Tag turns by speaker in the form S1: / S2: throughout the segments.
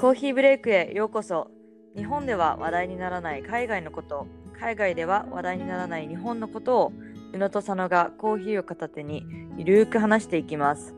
S1: コーヒーブレイクへようこそ日本では話題にならない海外のこと海外では話題にならない日本のことを宇野と佐野がコーヒーを片手にゆるーく話していきます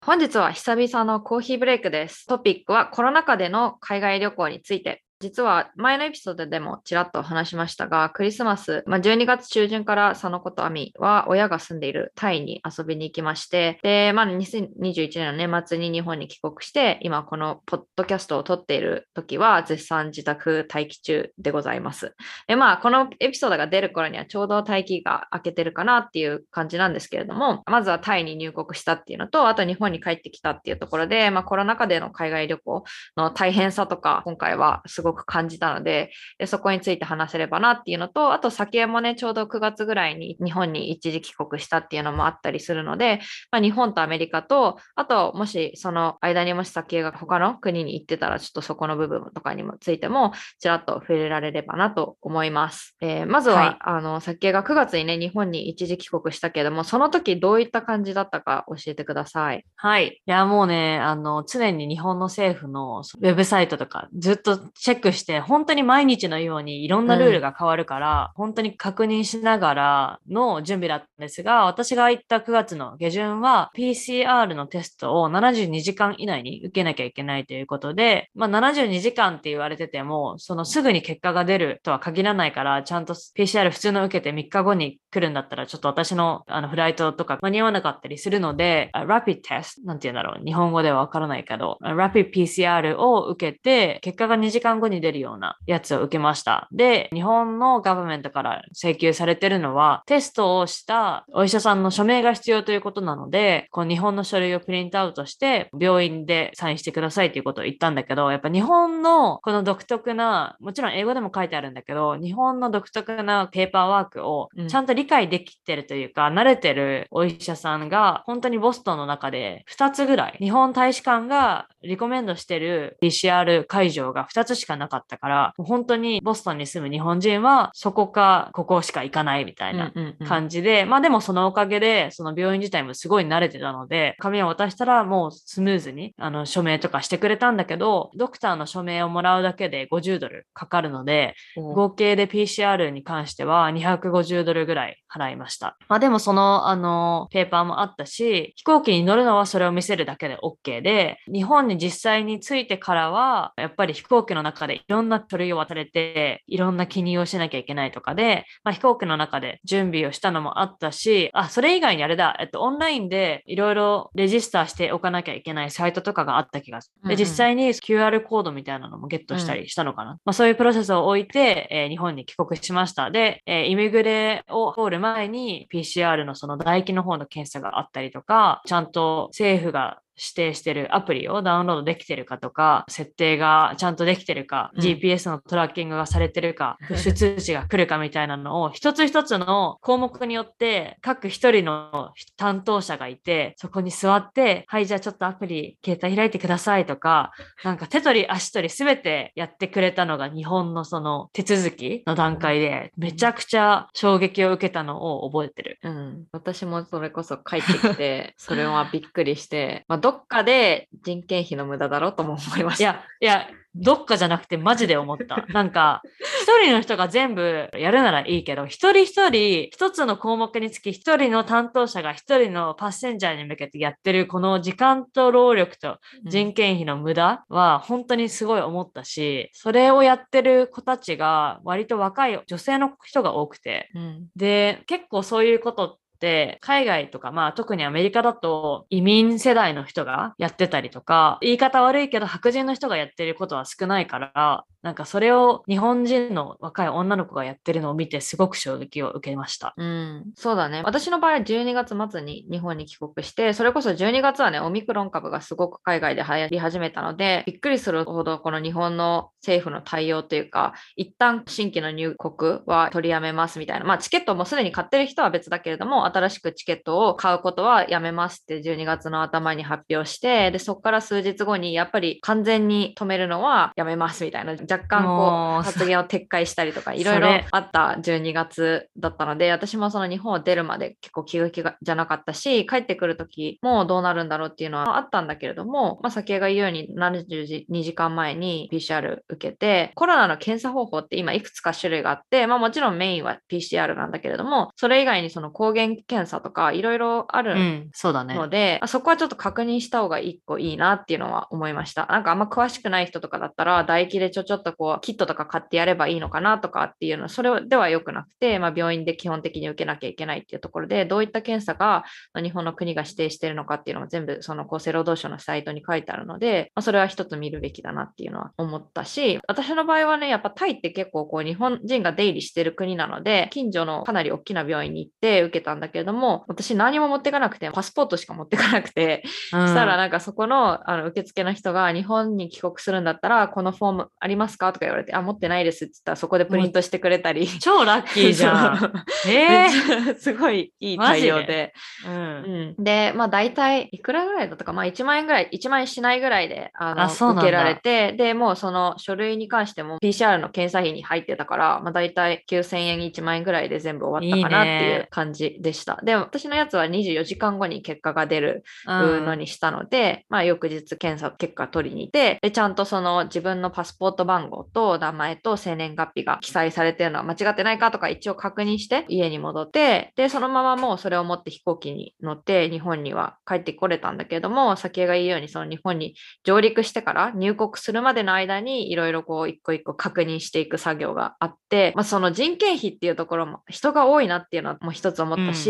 S2: 本日は久々のコーヒーブレイクです。トピックはコロナ禍での海外旅行について。実は前のエピソードでもちらっと話しましたが、クリスマス、まあ、12月中旬から佐野子と亜美は親が住んでいるタイに遊びに行きまして、で、まあ、2021年の年末に日本に帰国して、今このポッドキャストを撮っている時は絶賛自宅待機中でございます。で、まあ、このエピソードが出る頃にはちょうど待機が明けてるかなっていう感じなんですけれども、まずはタイに入国したっていうのと、あと日本に帰ってきたっていうところで、まあ、コロナ禍での海外旅行の大変さとか、今回はすごくごく感じたのでで、そこについて話せればなっていうのと、あと先もね、ちょうど9月ぐらいに日本に一時帰国したっていうのもあったりするので、まあ、日本とアメリカと、あともしその間にもし先が他の国に行ってたら、ちょっとそこの部分とかにもついても、ちらっと触れられればなと思います。えー、まずは、はい、あの、先が9月にね、日本に一時帰国したけれども、その時どういった感じだったか教えてください。
S1: はい。いや、もうね、あの、常に日本の政府のウェブサイトとかずっとチェックして、本当に毎日のようにいろんなルールが変わるから、うん、本当に確認しながらの準備だったんですが、私が行った9月の下旬は PCR のテストを72時間以内に受けなきゃいけないということで、まあ、72時間って言われてても、そのすぐに結果が出るとは限らないから、ちゃんと PCR 普通の受けて3日後に来るんだったら、ちょっと私のあのフライトとか間に合わなかったりするので、Rapid Test、なんて言うんだろう、日本語ではわからないけど、Rapid PCR を受けて、結果が2時間後に出るようなやつを受けました。で、日本のガバメントから請求されてるのは、テストをしたお医者さんの署名が必要ということなので、こう日本の書類をプリントアウトして、病院でサインしてくださいということを言ったんだけど、やっぱ日本のこの独特な、もちろん英語でも書いてあるんだけど、日本の独特なペーパーワークをちゃんと理解できてるというか、うん、慣れてるお医者さんが、本当にボストンの中で2つぐらい、日本大使館がリコメンドしてる PCR 会場が2つしかなかったから、本当にボストンに住む日本人はそこかここしか行かないみたいな感じで、まあでもそのおかげでその病院自体もすごい慣れてたので、紙を渡したらもうスムーズにあの署名とかしてくれたんだけど、ドクターの署名をもらうだけで50ドルかかるので、合計で PCR に関しては250ドルぐらい払いました。まあでもそのあのペーパーもあったし、飛行機に乗るのはそれを見せるだけで OK で、日本に実際に着いてからは、やっぱり飛行機の中でいろんな書類を渡れて、いろんな記入をしなきゃいけないとかで、まあ、飛行機の中で準備をしたのもあったし、あ、それ以外にあれだ、えっと、オンラインでいろいろレジスターしておかなきゃいけないサイトとかがあった気がする。で、実際に QR コードみたいなのもゲットしたりしたのかな。うん、まあ、そういうプロセスを置いて、えー、日本に帰国しました。で、えー、イミグレを通る前に PCR のその唾液の方の検査があったりとか、ちゃんと政府が指定してるアプリをダウンロードできてるかとか、設定がちゃんとできてるか、うん、GPS のトラッキングがされてるか、プッシュ通知が来るかみたいなのを、一つ一つの項目によって各一人の担当者がいて、そこに座って、はい、じゃあちょっとアプリ、携帯開いてくださいとか、なんか手取り足取りすべてやってくれたのが日本のその手続きの段階で、めちゃくちゃ衝撃を受けたのを覚えてる。
S2: うん。私もそれこそ帰ってきて、それはびっくりして、まあどっかで人件費の無駄だろうとも思いました。
S1: いや、いや、どっかじゃなくてマジで思った。なんか、一人の人が全部やるならいいけど、一人一人、一つの項目につき一人の担当者が一人のパッセンジャーに向けてやってるこの時間と労力と人件費の無駄は本当にすごい思ったし、それをやってる子たちが割と若い女性の人が多くて、うん、で、結構そういうことって海外とか、まあ特にアメリカだと移民世代の人がやってたりとか、言い方悪いけど白人の人がやってることは少ないから、なんかそれを日本人の若い女の子がやってるのを見てすごく衝撃を受けました。
S2: うん、そうだね。私の場合は12月末に日本に帰国して、それこそ12月はね、オミクロン株がすごく海外で流行り始めたので、びっくりするほどこの日本の政府の対応というか、一旦新規の入国は取りやめますみたいな。まあチケットもすでに買ってる人は別だけれども、新しくチケットを買うことはやめますって12月の頭に発表して、で、そこから数日後にやっぱり完全に止めるのはやめますみたいな、若干こう発言を撤回したりとか、いろいろあった12月だったので、私もその日本を出るまで結構気が気がじゃなかったし、帰ってくる時もどうなるんだろうっていうのはあったんだけれども、まあ、先が言うように72時間前に PCR 受けて、コロナの検査方法って今いくつか種類があって、まあもちろんメインは PCR なんだけれども、それ以外にその抗原検査とかいろいろあるので、うん、そうだね、そこはちょっと確認した方が一個いいなっていうのは思いました。なんかあんま詳しくない人とかだったら、唾液でちょちょっとこう、キットとか買ってやればいいのかなとかっていうのは、それでは良くなくて、まあ病院で基本的に受けなきゃいけないっていうところで、どういった検査が日本の国が指定しているのかっていうのも全部その厚生労働省のサイトに書いてあるので、まあ、それは一つ見るべきだなっていうのは思ったし、私の場合はね、やっぱタイって結構こう日本人が出入りしてる国なので、近所のかなり大きな病院に行って受けたんだけれども、私何も持ってかなくて、パスポートしか持ってかなくて、うん、したらなんかそこのあの受付の人が日本に帰国するんだったら、このフォームありますかとか言われて、あ、持ってないですって言ったらそこでプリントしてくれたり。
S1: 超ラッキーじゃん。
S2: えー、すごいいい対応で。うん、うん、で、まあ大体いくらぐらいだったか、まあ1万円ぐらい、1万円しないぐらいであの受けられて、で、もうその書類に関しても PCR の検査費に入ってたから、まあ大体9000円1万円ぐらいで全部終わったかなっていう感じでした。いいで、私のやつは24時間後に結果が出るのにしたので、まあ翌日検査結果取りに行って、で、ちゃんとその自分のパスポート番号と名前と生年月日が記載されてるのは間違ってないかとか一応確認して家に戻って、で、そのままもうそれを持って飛行機に乗って日本には帰ってこれたんだけれども、先が言うようにその日本に上陸してから入国するまでの間にいろいろこう一個一個確認していく作業があって、まあ、その人件費っていうところも人が多いなっていうのはもう一つ思ったし、うん、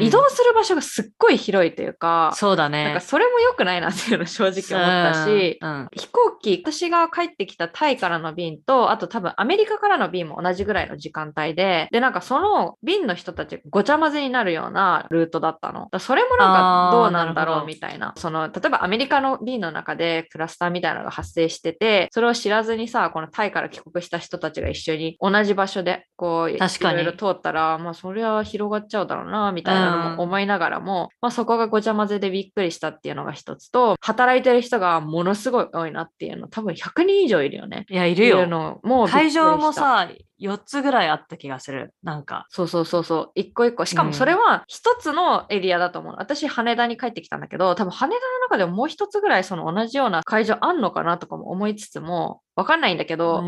S2: 移動する場所がすっごい広いというか、
S1: うん、そうだね。
S2: なんかそれも良くないなっていうの正直思ったし、うん、飛行機、私が帰ってきたタイからの便と、あと多分アメリカからの便も同じぐらいの時間帯で、で、なんかその便の人たちごちゃ混ぜになるようなルートだったの。それもなんかどうなんだろうみたいな。その、例えばアメリカの便の中でクラスターみたいなのが発生してて、それを知らずにさ、このタイから帰国した人たちが一緒に同じ場所でこう、いろいろ通ったら、まあそれは広がっちゃうだろうな、みたいなのも思いながらも、うん、まあそこがごちゃ混ぜでびっくりしたっていうのが一つと、働いてる人がものすごい多いなっていうの、多分100人以上いるよね。
S1: いや、いるよ。もう会場もさ、4つぐらいあった気がする。なんか。
S2: そうそうそうそう。一個一個。しかもそれは一つのエリアだと思う。うん、私、羽田に帰ってきたんだけど、多分羽田の中でももう一つぐらいその同じような会場あんのかなとかも思いつつも、わかんないんだけど、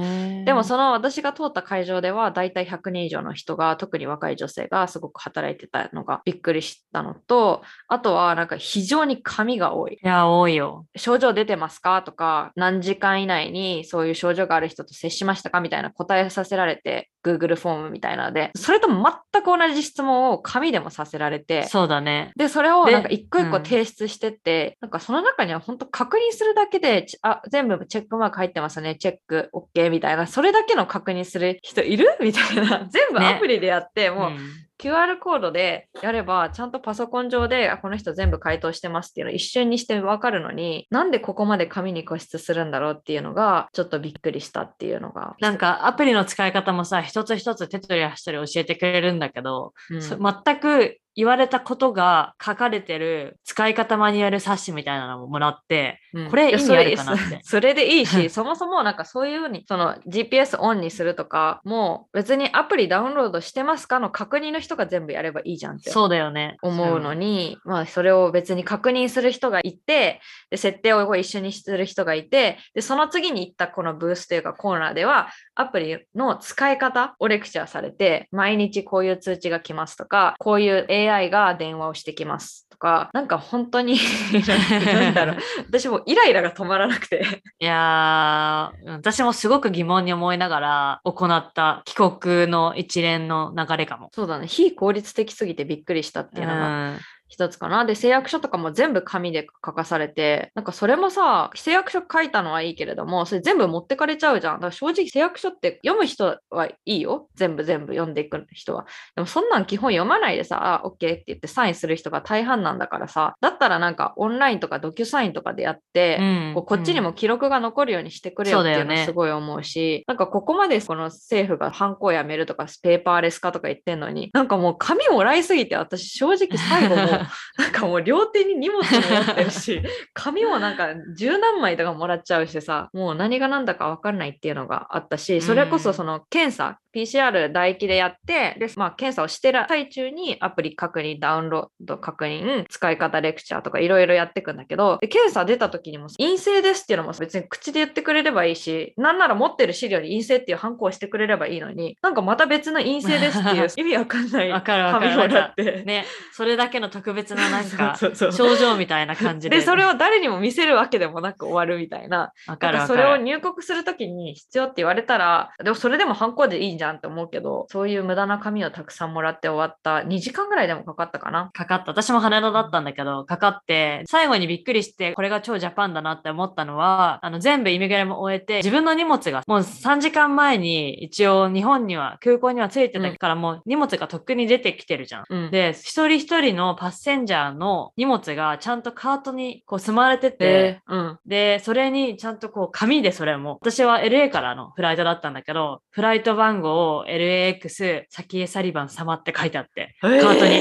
S2: でもその私が通った会場では大体100人以上の人が、特に若い女性がすごく働いてたのがびっくりしたのと、あとはなんか非常に紙が多い。
S1: いや、多いよ。
S2: 症状出てますかとか、何時間以内にそういう症状がある人と接しましたかみたいな答えさせられて、Google フォームみたいなので、それと全く同じ質問を紙でもさせられて、
S1: そうだね。
S2: で、それをなんか一個一個提出してって、うん、なんかその中には本当確認するだけで、あ、全部チェックマーク入ってますね、チェック OK みたいな、それだけの確認する人いる？みたいな、全部アプリでやって、ね、もう、うん。QR コードでやれば、ちゃんとパソコン上で、この人全部回答してますっていうのを一瞬にしてわかるのに、なんでここまで紙に固執するんだろうっていうのが、ちょっとびっくりしたっていうのが。
S1: なんかアプリの使い方もさ、一つ一つ手取り足取り教えてくれるんだけど、うん、全く言われたことが書かれてる使い方マニュアル冊子みたいなのももらって、うん、これ意味あるかなって。
S2: そ れでいいし、そもそもなんかそういうふうに、その GPS オンにするとか、もう別にアプリダウンロードしてますかの確認の人が全部やればいいじゃんって
S1: そうだよね。
S2: 思うのに、まあそれを別に確認する人がいて、で設定を一緒にする人がいて、でその次に行ったこのブースというかコーナーでは、アプリの使い方をレクチャーされて、毎日こういう通知が来ますとか、こういう AI が電話をしてきますとか、なんか本当に なんだろう、私もイライラが止まらなくて。
S1: いやー、私もすごく疑問に思いながら行った帰国の一連の流れかも。
S2: そうだね、非効率的すぎてびっくりしたっていうのが一つかな。で、誓約書とかも全部紙で書かされて、なんかそれもさ、誓約書書いたのはいいけれども、それ全部持ってかれちゃうじゃん。だから正直誓約書って読む人はいいよ。全部全部読んでいく人は。でもそんなん基本読まないでさ、あ、OK って言ってサインする人が大半なんだからさ、だったらなんかオンラインとかドキュサインとかでやって、
S1: うん
S2: こうこっちにも記録が残るようにしてくれよっていうのすごい思うし、なんかここまでこの政府がハンコをやめるとかペーパーレス化とか言ってんのに、なんかもう紙もらいすぎて私正直最後もう なんかもう両手に荷物も持ってるし、紙もなんか十何枚とかもらっちゃうしさ、もう何が何だか分かんないっていうのがあったし、それこそその検査、PCR 唾液でやって、で、まあ検査をしてる最中にアプリ確認、ダウンロード確認、使い方レクチャーとかいろいろやっていくんだけど、で検査出た時にも陰性ですっていうのも別に口で言ってくれればいいし、なんなら持ってる資料に陰性っていうハンコをしてくれればいいのに、なんかまた別の陰性ですっていう 意味わかんない紙もらって。
S1: ね、それだけの特別ななんか 症状みたいな感じで。
S2: で、それを誰にも見せるわけでもなく終わるみたいな。
S1: わかる
S2: それを。入国するときに必要って言われたら、でもそれでもハンコでいいんじゃんって思うけど、そういう無駄な紙をたくさんもらって終わった2時間ぐらいでもかかったかな。
S1: かかった。私も羽田だったんだけど、かかって、最後にびっくりして、これが超ジャパンだなって思ったのは、あの、全部イミグレも終えて、自分の荷物がもう3時間前に一応日本には、空港には着いてたから、もう荷物がとっくに出てきてるじゃん。
S2: うん、
S1: で、一人一人のパッセンジャーの荷物がちゃんとカートにこう積まれてて、
S2: で、うん。
S1: で、それにちゃんとこう紙でそれも、私は LA からのフライトだったんだけど、フライト番号 LAX 先江サリバン様って書いてあって、
S2: カー
S1: カートに。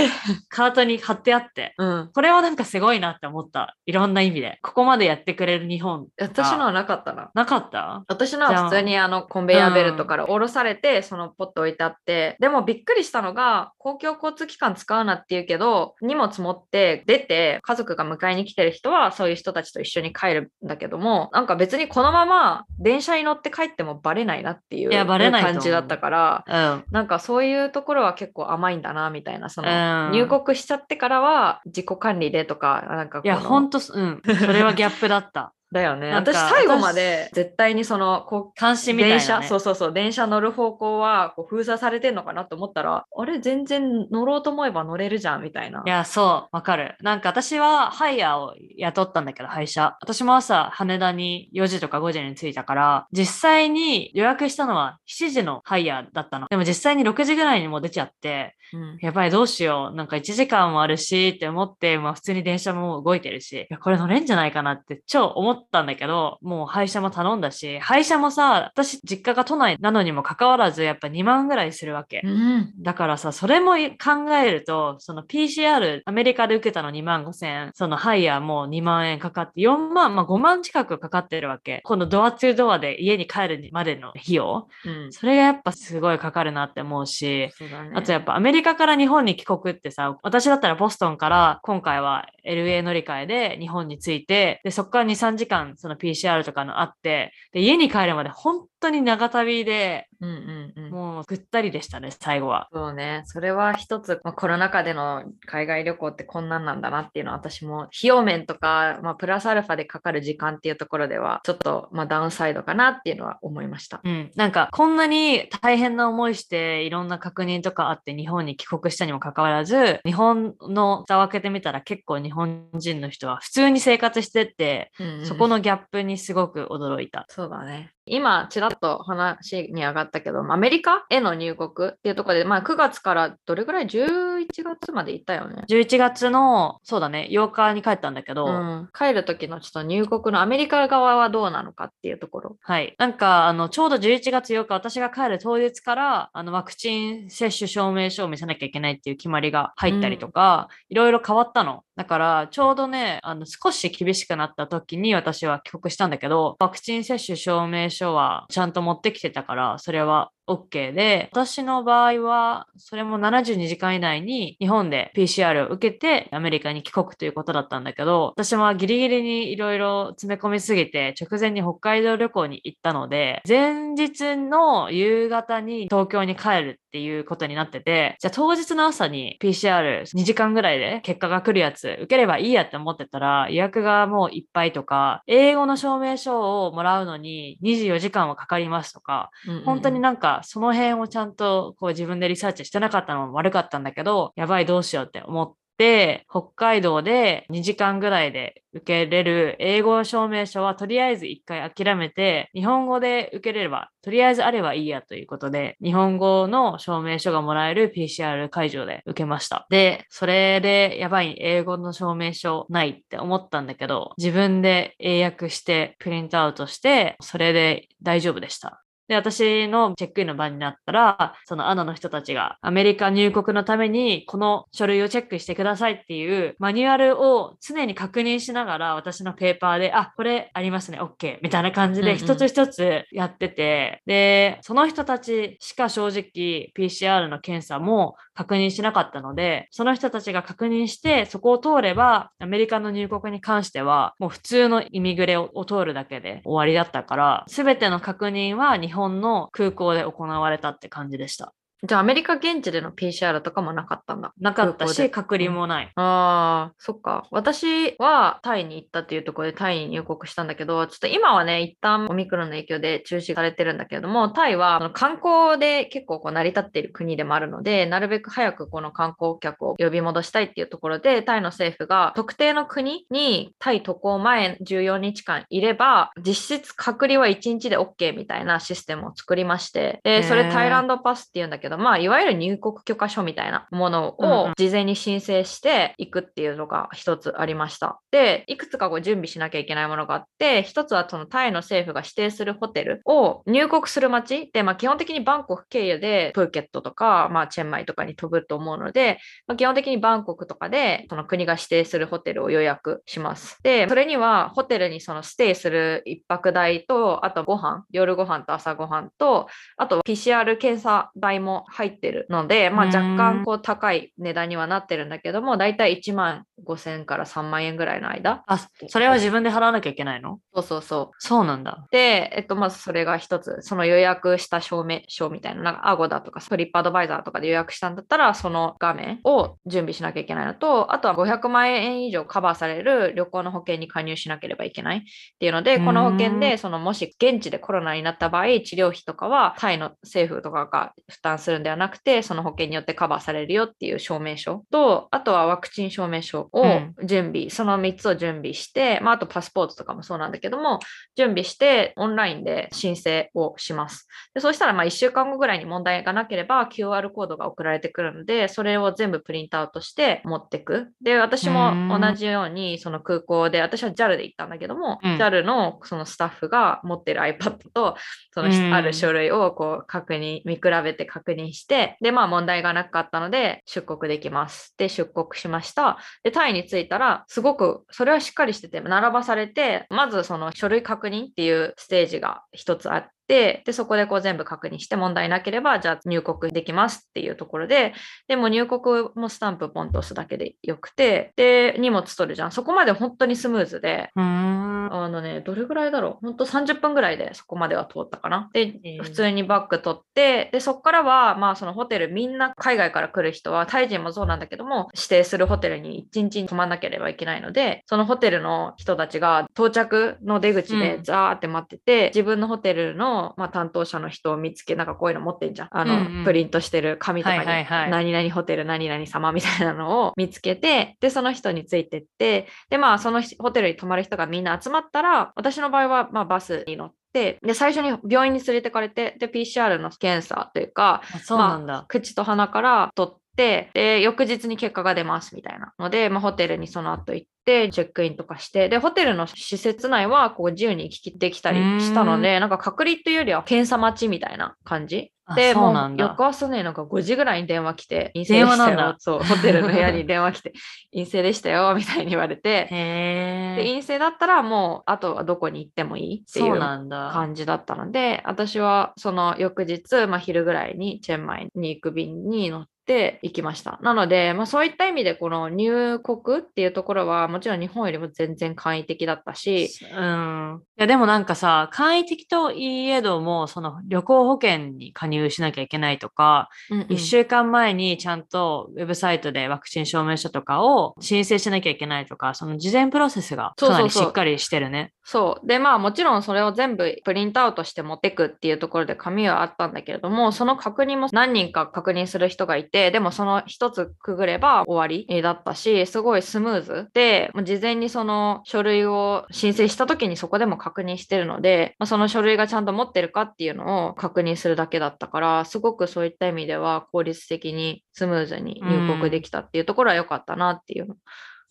S1: カートに貼ってあって、
S2: うん。
S1: これはなんかすごいなって思った。いろんな意味で。ここまでやってくれる日本。
S2: 私のはなかったな。
S1: なかった？
S2: 私のは普通にあのコンベヤーベルトから降ろされて、そのポット置いてあって、でもびっくりしたのが、公共交通機関使うなって言うけど、荷物持って出て、家族が迎えに来てる人はそういう人たちと一緒に帰るんだけども、なんか別にこのまま電車に乗って帰ってもバレないなっていう感じだったから、
S1: うん。
S2: なんかそういうところは結構甘いんだなみたいな、その、
S1: うん
S2: 入国しちゃってからは自己管理でとか、なんかこ
S1: いや、
S2: の
S1: ほんと、うん。それはギャップだった。
S2: だよね。私最後まで絶対にそのこう
S1: 監視みたいな、ね。
S2: 電車、そうそうそう、電車乗る方向はこう封鎖されてんのかなと思ったら、あれ、全然乗ろうと思えば乗れるじゃんみたいな。
S1: いや、そう、わかる。なんか私はハイヤーを雇ったんだけど、配車。私も朝、羽田に4時とか5時に着いたから、実際に予約したのは7時のハイヤーだったの。でも実際に6時ぐらいにもう出ちゃって、
S2: うん
S1: やばい、どうしよう。なんか1時間もあるしって思って、まあ普通に電車も動いてるし、いや、これ乗れんじゃないかなって超思ったんだけど、もう配車も頼んだし、配車もさ、私実家が都内なのにもかかわらず、やっぱ2万ぐらいするわけ。
S2: うん。
S1: だからさ、それも考えると、その PCR、アメリカで受けたの2万5千円、そのハイヤーも2万円かかって、4万、まあ5万近くかかってるわけ。このドアツードアで家に帰るまでの費用。
S2: うん。
S1: それがやっぱすごいかかるなって思うし、
S2: ね。
S1: あとやっぱアメリカから日本に帰国ってさ、私だったらボストンから今回は LA 乗り換えで日本に着いて、で、そこから2、3時間その PCR とかのあって、で、家に帰るまで本当に長旅で、
S2: うんうんうん。
S1: もうぐったりでしたね、最後は。
S2: そうね。それは一つ、まあ、コロナ禍での海外旅行ってこんなんなんだなっていうのは私も費用面とか、まあ、プラスアルファでかかる時間っていうところではちょっと、まあ、ダウンサイドかなっていうのは思いました。
S1: うん、なんかこんなに大変な思いしていろんな確認とかあって日本に帰国したにもかかわらず日本の蓋を開けてみたら結構日本人の人は普通に生活してって、
S2: うんうん
S1: そこのギャップにすごく驚いた。
S2: そうだね。今、ちらっと話に上がったけど、アメリカへの入国っていうところで、まあ、9月からどれぐらい ?11 月まで行ったよね。
S1: 11月のそうだね8日に帰ったんだけど、
S2: うん、帰る時のちょっと入国のアメリカ側はどうなのかっていうところ。
S1: はい。なんか、あの、ちょうど11月8日、私が帰る当日から、あの、ワクチン接種証明書を見せなきゃいけないっていう決まりが入ったりとか、いろいろ変わったの。だから、ちょうどね、あの、少し厳しくなった時に私は帰国したんだけど、ワクチン接種証明書はちゃんと持ってきてたから、それは OK で、私の場合は、それも72時間以内に日本で PCR を受けてアメリカに帰国ということだったんだけど、私はギリギリにいろいろ詰め込みすぎて、直前に北海道旅行に行ったので、前日の夕方に東京に帰るっていうことになってて、じゃあ当日の朝に PCR2 時間ぐらいで結果が来るやつ受ければいいやって思ってたら、予約がもういっぱいとか、英語の証明書をもらうのに24時間はかかりますとか、本当になんかその辺をちゃんとこう自分でリサーチしてなかったのも悪かったんだけど、やばいどうしようって思っって、北海道で2時間ぐらいで受けれる英語証明書はとりあえず一回諦めて、日本語で受けれれば、とりあえずあればいいやということで、日本語の証明書がもらえる PCR 会場で受けました。で、それでやばい英語の証明書ないって思ったんだけど、自分で英訳してプリントアウトして、それで大丈夫でした。で、私のチェックインの場になったら、そのアナの人たちがアメリカ入国のためにこの書類をチェックしてくださいっていうマニュアルを常に確認しながら私のペーパーで、あ、これありますね、OK みたいな感じ
S2: うんうん。
S1: で一つ一つやってて、で、その人たちしか正直 PCR の検査も確認しなかったので、その人たちが確認してそこを通ればアメリカの入国に関してはもう普通のイミグレを通るだけで終わりだったから、すべての確認は日本本の空港で行われたって感じでした。
S2: じゃあアメリカ現地での PCR とかもなかったんだ。
S1: なかったし、隔離もない。
S2: ああ、そっか。私はタイに行ったっていうところでタイに入国したんだけど、ちょっと今はね、一旦オミクロンの影響で中止されてるんだけれども、タイは観光で結構こう成り立っている国でもあるので、なるべく早くこの観光客を呼び戻したいっていうところで、タイの政府が特定の国にタイ渡航前14日間いれば、実質隔離は1日で OK みたいなシステムを作りまして、で、それタイランドパスっていうんだけど、まあ、いわゆる入国許可書みたいなものを事前に申請していくっていうのが一つありました。で、いくつかこう準備しなきゃいけないものがあって、一つはそのタイの政府が指定するホテルを入国する街で、まあ、基本的にバンコク経由でプーケットとか、まあ、チェンマイとかに飛ぶと思うので、まあ、基本的にバンコクとかでその国が指定するホテルを予約します。で、それにはホテルにそのステイする一泊代と、あとご飯、夜ご飯と朝ご飯と、あと PCR 検査代も入ってるので、まあ、若
S1: ん
S2: 干こう高い値段にはなってるんだけども、だいたい1万5000円から3万円ぐらいの間。
S1: あ、それは自分で払わなきゃいけないの？
S2: そうそうそう。
S1: そうなんだ。
S2: で、えっと、まずそれが一つ、その予約した証明書みたいな、なんかアゴだとか、トリップアドバイザーとかで予約したんだったら、その画面を準備しなきゃいけないのと、あとは500万円以上カバーされる旅行の保険に加入しなければいけないっていうので、この保険
S1: う
S2: で、そのもし現地でコロナになった場合、治療費とかはタイの政府とかが負担するんではなくて、その保険によってカバーされるよっていう証明書と、あとはワクチン証明書を
S1: うん
S2: 準備、その3つを準備して、まあ、あとパスポートとかもそうなんだけども、準備してオンラインで申請をします。でそうしたらまあ1週間後ぐらいに問題がなければ QR コードが送られてくるので、それを全部プリントアウトして持ってく。で、私も
S1: うん
S2: 同じようにその空港で、私は JAL で行ったんだけども、
S1: うん
S2: JAL のそのスタッフが持ってる iPad とその
S1: うん
S2: ある書類をこう確認、見比べて確認認して、で、まあ問題がなかったので出国できます。で、出国しました。で、タイに着いたら、すごくそれはしっかりしてて、並ばされて、まずその書類確認っていうステージが一つあって、で、そこでこう全部確認して問題なければ、じゃあ入国できますっていうところで、でも入国もスタンプポンと押すだけでよくて、で、荷物取るじゃん。そこまで本当にスムーズで。あのね、どれぐらいだろう本当30分ぐらいでそこまでは通ったかな。で
S1: えー、
S2: 普通にバッグ取って、で、そこからは、まあそのホテル、みんな海外から来る人は、タイ人もそうなんだけども、指定するホテルに1日に泊まんなければいけないので、そのホテルの人たちが到着の出口で
S1: うん
S2: ザーって待ってて、自分のホテルの、まあ、担当者の人を見つけ、なんかこういうの持ってんじゃん。あの、
S1: うんうん
S2: プリントしてる紙とかに、
S1: はいはいはい
S2: 何々ホテル何々様みたいなのを見つけて、で、その人についてって、で、まあ、そのホテルに泊まる人がみんな集まったら、私の場合は、まあ、バスに乗って、で、最初に病院に連れてかれて、で、PCR の検査というか、
S1: あそうなんだ。
S2: 口と鼻から取って、で、翌日に結果が出ますみたいなので、まあ、ホテルにその後行って、チェックインとかして、で、ホテルの施設内は、こう、自由に行き来できたりしたので、なんか隔離というよりは検査待ちみたいな感じ。
S1: あ
S2: で、もう翌朝ね、なんか5時ぐらいに電話来て、陰性でしたよ。そう、ホテルの部屋に電話来て、陰性でしたよ、みたいに言われて、で。陰性だったらもう、あとはどこに行ってもいいってい
S1: そう。
S2: 感じだったので、私はその翌日、まあ、昼ぐらいにチェンマイに行く便に乗って行きました。なので、まあ、そういった意味でこの入国っていうところはもちろん日本よりも全然簡易的だったし、
S1: うん。いや、でもなんかさ、簡易的といえども、その旅行保険に加入しなきゃいけないとか、
S2: うんうん
S1: 一週間前にちゃんとウェブサイトでワクチン証明書とかを申請しなきゃいけないとか、その事前プロセスがかなりしっかりしてるね。
S2: そう。で、まあもちろんそれを全部プリントアウトして持ってくっていうところで紙はあったんだけれども、その確認も何人か確認する人がいて、て、でもその一つくぐれば終わりだったし、すごいスムーズ。で、事前にその書類を申請した時にそこでも確認してるので、その書類がちゃんと持ってるかっていうのを確認するだけだったから、すごくそういった意味では効率的にスムーズに入国できたっていうところは良かったなっていう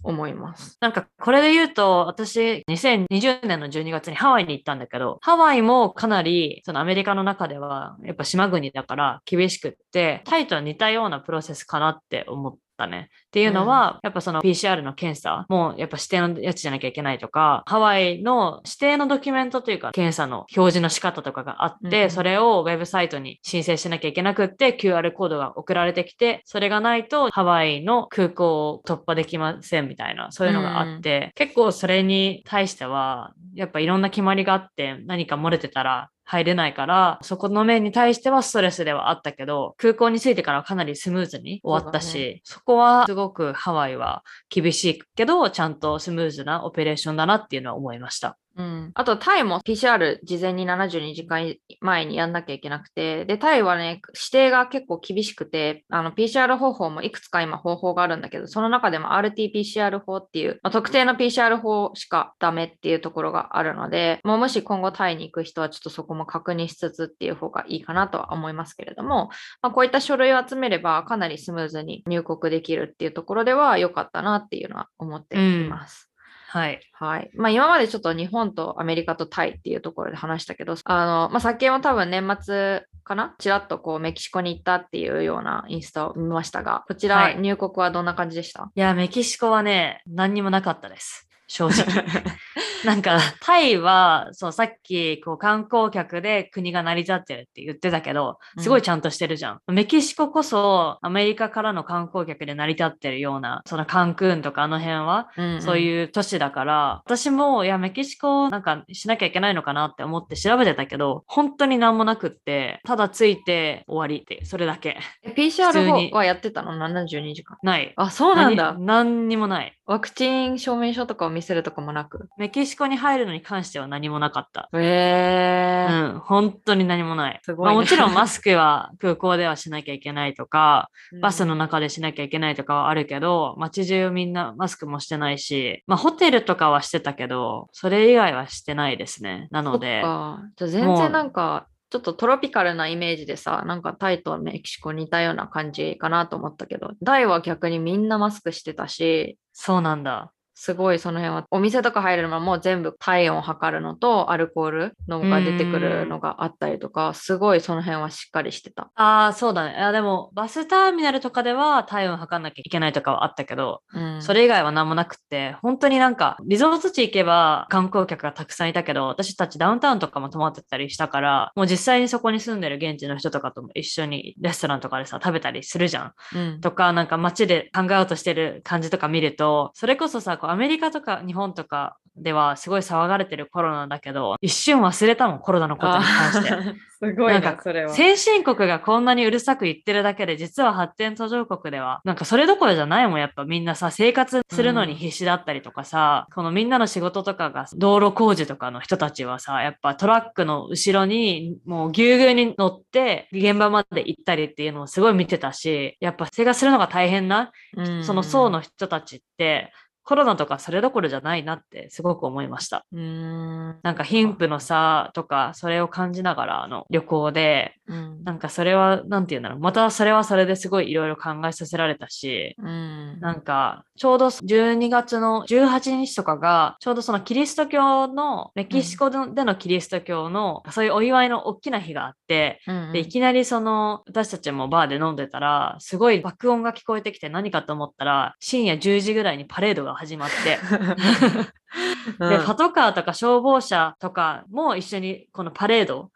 S2: 思います。
S1: なんかこれで言うと、私2020年の12月にハワイに行ったんだけど、ハワイもかなりそのアメリカの中ではやっぱ島国だから厳しくって、タイとは似たようなプロセスかなって思ってたね。っていうのは、うん、やっぱその PCR の検査もやっぱ指定のやつじゃなきゃいけないとか、ハワイの指定のドキュメントというか、検査の表示の仕方とかがあって、うん、それをウェブサイトに申請しなきゃいけなくって、QR コードが送られてきて、それがないとハワイの空港を突破できませんみたいな、そういうのがあって、うん、結構それに対しては、やっぱいろんな決まりがあって、何か漏れてたら入れないから、そこの面に対してはストレスではあったけど、空港に着いてからかなりスムーズに終わったし、ね、そこはすごくハワイは厳しいけど、ちゃんとスムーズなオペレーションだなっていうのは思いました。
S2: うん、あと、タイも PCR 事前に72時間前にやんなきゃいけなくて、で、タイはね、指定が結構厳しくて、あの、PCR 方法もいくつか今方法があるんだけど、その中でも RT-PCR 法っていう、まあ、特定の PCR 法しかダメっていうところがあるので、もうもし今後タイに行く人はちょっとそこも確認しつつっていう方がいいかなとは思いますけれども、まあ、こういった書類を集めればかなりスムーズに入国できるっていうところでは良かったなっていうのは思っています。
S1: うんはい。
S2: はい。まあ今までちょっと日本とアメリカとタイっていうところで話したけど、あの、まあ先も多分年末かな？ちらっとこうメキシコに行ったっていうようなインスタを見ましたが、こちら入国はどんな感じでした、は
S1: い、いや、メキシコはね、何にもなかったです。正直。なんか、タイは、そう、さっき、こう、観光客で国が成り立ってるって言ってたけど、すごいちゃんとしてるじゃん。うん、メキシコこそ、アメリカからの観光客で成り立ってるような、そのカンクンとかあの辺は、そういう都市だから、私も、いや、メキシコなんかしなきゃいけないのかなって思って調べてたけど、本当になんもなくって、ただついて終わりって、それだけ。
S2: PCR はやってたの ?72 時間。
S1: ない。
S2: あ、そうなんだ。
S1: 何にもない。
S2: ワクチン証明書とかを見せるとかもなく？
S1: メキシコに入るのに関しては何もなかった。
S2: へえ
S1: ー。うん、本当に何もない。すごい、ね、まあ、もちろんマスクは空港ではしなきゃいけないとか、バスの中でしなきゃいけないとかはあるけど、街中みんなマスクもしてないし、まあホテルとかはしてたけど、それ以外はしてないですね。なので。
S2: じゃ全然なんか、ちょっとトロピカルなイメージでさ、なんかタイとメキシコ似たような感じかなと思ったけど、タイは逆にみんなマスクしてたし、
S1: そうなんだ。
S2: すごいその辺は。お店とか入るのも全部体温を測るのとアルコールのが出てくるのがあったりとかすごいその辺はしっかりしてた。
S1: ああそうだね。あでもバスターミナルとかでは体温測んなきゃいけないとかはあったけど、うん、それ以外は何もなくって本当になんかリゾート地行けば観光客がたくさんいたけど私たちダウンタウンとかも泊まってたりしたからもう実際にそこに住んでる現地の人とかとも一緒にレストランとかでさ食べたりするじゃん、うん、とかなんか街でハングアウトしてる感じとか見るとそれこそさこうアメリカとか日本とかではすごい騒がれてるコロナだけど、一瞬忘れたもん、コロナのことに関して。
S2: すごいな、なんかそれは。
S1: 先進国がこんなにうるさく言ってるだけで、実は発展途上国では、なんかそれどころじゃないもん、やっぱみんなさ、生活するのに必死だったりとかさ、うん、このみんなの仕事とかが、道路工事とかの人たちはさ、やっぱトラックの後ろにもうぎゅうぎゅうに乗って、現場まで行ったりっていうのをすごい見てたし、やっぱ生活するのが大変な、うん、その層の人たちって、コロナとかそれどころじゃないなってすごく思いました。
S2: うん。
S1: なんか貧富の差とかそれを感じながらの旅行で、うん、なんかそれは何て言うんだろう。またそれはそれですごいいろいろ考えさせられたし、
S2: うん、
S1: なんかちょうど12月の18日とかがちょうどそのキリスト教のメキシコでのキリスト教の、そういうお祝いの大きな日があって、うんうん、でいきなりその私たちもバーで飲んでたらすごい爆音が聞こえてきて何かと思ったら深夜10時ぐらいにパレードが始まって。で、パトカーとか消防車とかも一緒にこのパレード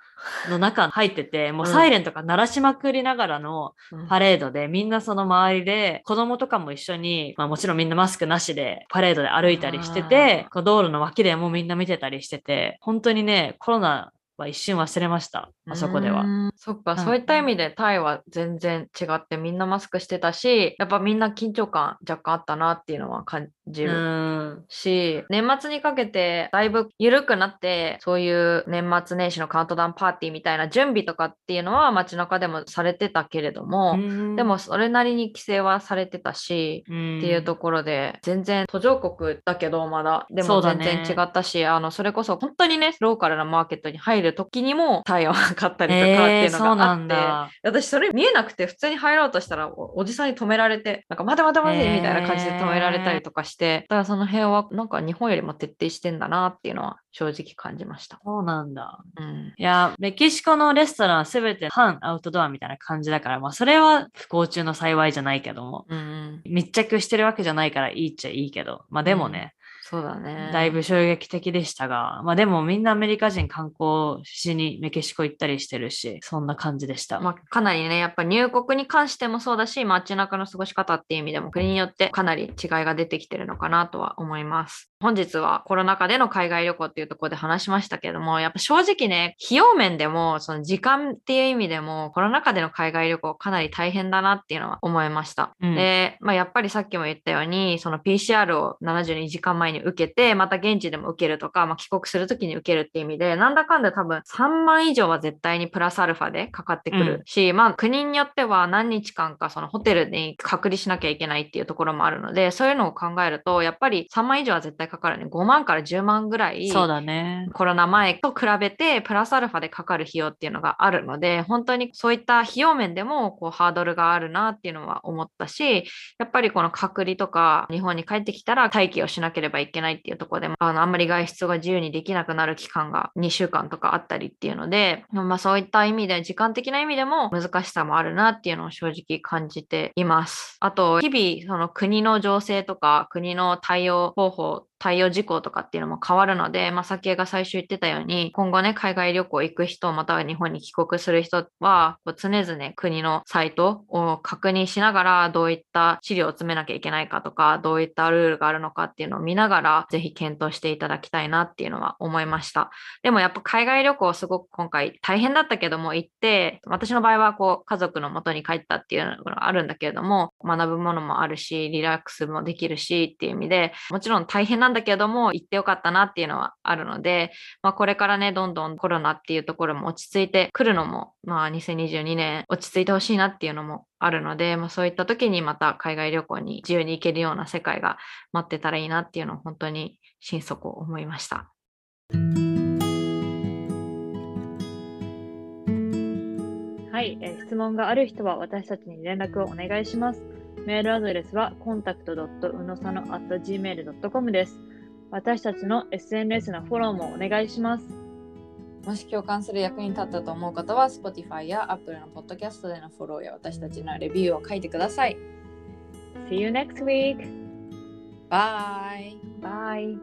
S1: の中入ってて、もうサイレンとか鳴らしまくりながらのパレードで、みんなその周りで、子供とかも一緒に、まあもちろんみんなマスクなしでパレードで歩いたりしてて、こう道路の脇でもみんな見てたりしてて、本当にね、コロナは一瞬忘れました、あそこでは。
S2: そっか、そういった意味でタイは全然違ってみんなマスクしてたし、やっぱみんな緊張感若干あったなっていうのは感じる。
S1: うん。
S2: し、年末にかけてだいぶ緩くなって、そういう年末年始のカウントダウンパーティーみたいな準備とかっていうのは街中でもされてたけれども、でもそれなりに規制はされてたし、
S1: っ
S2: っていうところで、全然途上国だけどまだ、でも全然違ったし、あの、それこそ本当にね、ローカルなマーケットに入る時にも体温測ったりとかって
S1: えー、
S2: いうのがあって、
S1: んだ。
S2: 私それ見えなくて普通に入ろうとしたらおおじさんに止められてなんか待て待て待てみたいな感じで止められたりとかして、だからその辺はなんか日本よりも徹底してんだなっていうのは正直感じました。
S1: そうなんだ。
S2: うん、
S1: いや、メキシコのレストランはすべて半アウトドアみたいな感じだから、まあそれは不幸中の幸いじゃないけども、
S2: うんうん、
S1: 密着してるわけじゃないからいいっちゃいいけど、まあでもね、
S2: そうだね。
S1: だいぶ衝撃的でしたが、まあでもみんなアメリカ人観光しにメキシコ行ったりしてるし、そんな感じでした。
S2: まあ、かなりね、やっぱ入国に関してもそうだし、街中の過ごし方っていう意味でも国によってかなり違いが出てきてるのかなとは思います。本日はコロナ禍での海外旅行っていうところで話しましたけども、やっぱ正直ね、費用面でも、その時間っていう意味でも、コロナ禍での海外旅行かなり大変だなっていうのは思いました。
S1: うん
S2: で、まあ、やっぱりさっきも言ったように、その PCR を72時間前に受けて、また現地でも受けるとか、まあ、帰国するときに受けるっていう意味で、なんだかんだ多分3万以上は絶対にプラスアルファでかかってくるし、まあ国によっては何日間かそのホテルに隔離しなきゃいけないっていうところもあるので、そういうのを考えると、やっぱり3万以上は絶対かかるね。5万から10万ぐらい。
S1: そうだね。
S2: コロナ前と比べてプラスアルファでかかる費用っていうのがあるので本当にそういった費用面でもこうハードルがあるなっていうのは思ったしやっぱりこの隔離とか日本に帰ってきたら待機をしなければいけないっていうところであのあんまり外出が自由にできなくなる期間が2週間とかあったりっていうので、まあ、そういった意味で時間的な意味でも難しさもあるなっていうのを正直感じています。あと日々その国の情勢とか国の対応方法対応事項とかっていうのも変わるので、まあ、先が最初言ってたように、今後ね、海外旅行行く人、または日本に帰国する人は、こう常々国のサイトを確認しながら、どういった資料を詰めなきゃいけないかとか、どういったルールがあるのかっていうのを見ながら、ぜひ検討していただきたいなっていうのは思いました。でもやっぱ海外旅行すごく今回大変だったけども行って、私の場合はこう家族の元に帰ったっていうのがあるんだけれども、学ぶものもあるし、リラックスもできるしっていう意味で、もちろん大変なんだけども行ってよかったなっていうのはあるので、まあ、これからね、どんどんコロナっていうところも落ち着いてくるのも、まあ2022年落ち着いてほしいなっていうのもあるので、まあ、そういった時にまた海外旅行に自由に行けるような世界が待ってたらいいなっていうのを本当に心底思いました。
S3: はい、え質問がある人は私たちに連絡をお願いします。メールアドレスは contact.unosano.gmail.com です。私たちの SNS のフォローもお願いします。
S2: もし共感する役に立ったと思う方は Spotify や Apple のポッドキャストでのフォローや私たちのレビューを書いてください。
S3: See you next week!
S2: Bye!
S3: Bye!